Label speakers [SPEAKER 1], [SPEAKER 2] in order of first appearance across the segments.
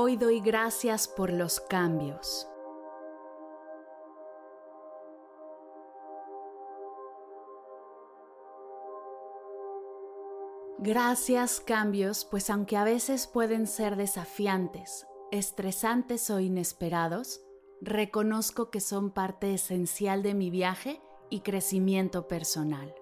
[SPEAKER 1] Hoy doy gracias por los cambios. Gracias cambios, pues aunque a veces pueden ser desafiantes, estresantes o inesperados, reconozco que son parte esencial de mi viaje y crecimiento personal.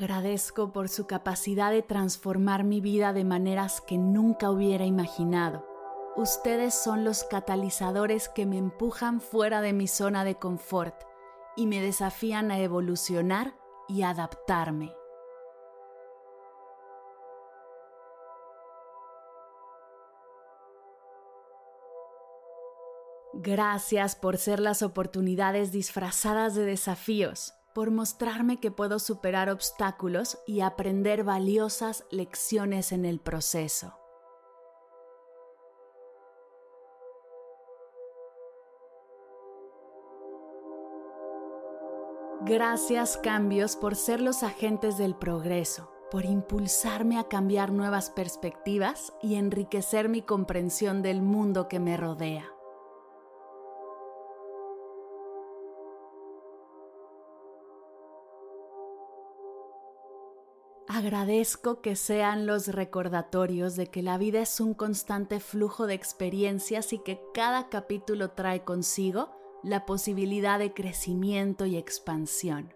[SPEAKER 1] Agradezco por su capacidad de transformar mi vida de maneras que nunca hubiera imaginado. Ustedes son los catalizadores que me empujan fuera de mi zona de confort y me desafían a evolucionar y adaptarme. Gracias por ser las oportunidades disfrazadas de desafíos por mostrarme que puedo superar obstáculos y aprender valiosas lecciones en el proceso. Gracias cambios por ser los agentes del progreso, por impulsarme a cambiar nuevas perspectivas y enriquecer mi comprensión del mundo que me rodea. Agradezco que sean los recordatorios de que la vida es un constante flujo de experiencias y que cada capítulo trae consigo la posibilidad de crecimiento y expansión.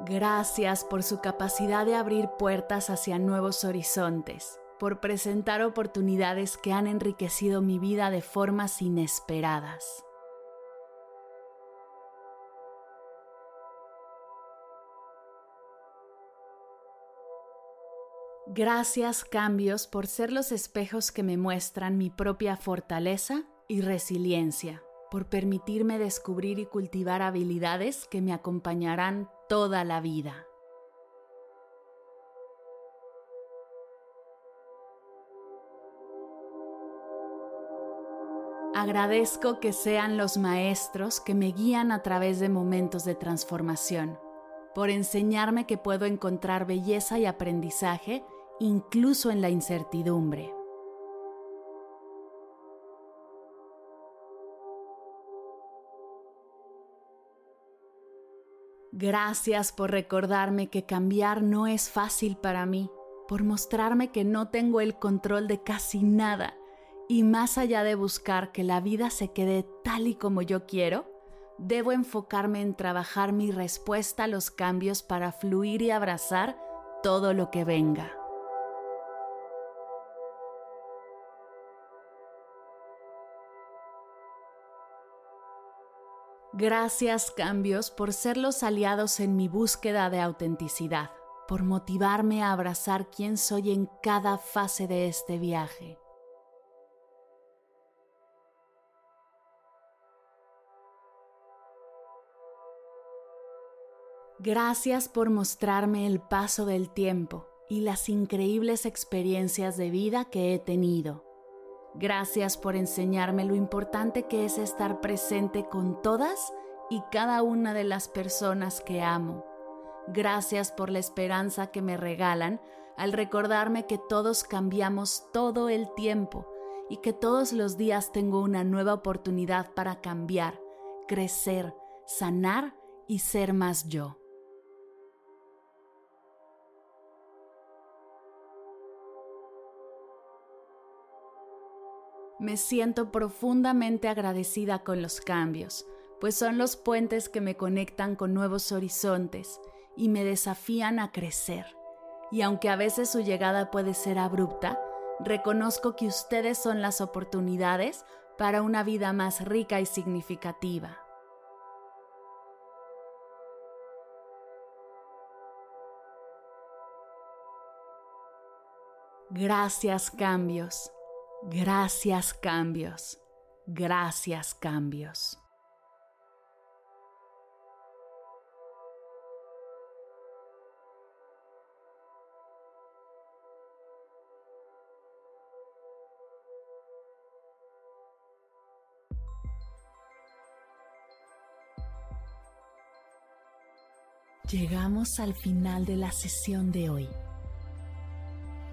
[SPEAKER 1] Gracias por su capacidad de abrir puertas hacia nuevos horizontes por presentar oportunidades que han enriquecido mi vida de formas inesperadas. Gracias cambios por ser los espejos que me muestran mi propia fortaleza y resiliencia, por permitirme descubrir y cultivar habilidades que me acompañarán toda la vida. Agradezco que sean los maestros que me guían a través de momentos de transformación, por enseñarme que puedo encontrar belleza y aprendizaje incluso en la incertidumbre. Gracias por recordarme que cambiar no es fácil para mí, por mostrarme que no tengo el control de casi nada y más allá de buscar que la vida se quede tal y como yo quiero, debo enfocarme en trabajar mi respuesta a los cambios para fluir y abrazar todo lo que venga. Gracias cambios por ser los aliados en mi búsqueda de autenticidad, por motivarme a abrazar quién soy en cada fase de este viaje. Gracias por mostrarme el paso del tiempo y las increíbles experiencias de vida que he tenido. Gracias por enseñarme lo importante que es estar presente con todas y cada una de las personas que amo. Gracias por la esperanza que me regalan al recordarme que todos cambiamos todo el tiempo y que todos los días tengo una nueva oportunidad para cambiar, crecer, sanar y ser más yo. Me siento profundamente agradecida con los cambios, pues son los puentes que me conectan con nuevos horizontes y me desafían a crecer, y aunque a veces su llegada puede ser abrupta, reconozco que ustedes son las oportunidades para una vida más rica y significativa. Gracias cambios, gracias cambios, gracias cambios. Llegamos al final de la sesión de hoy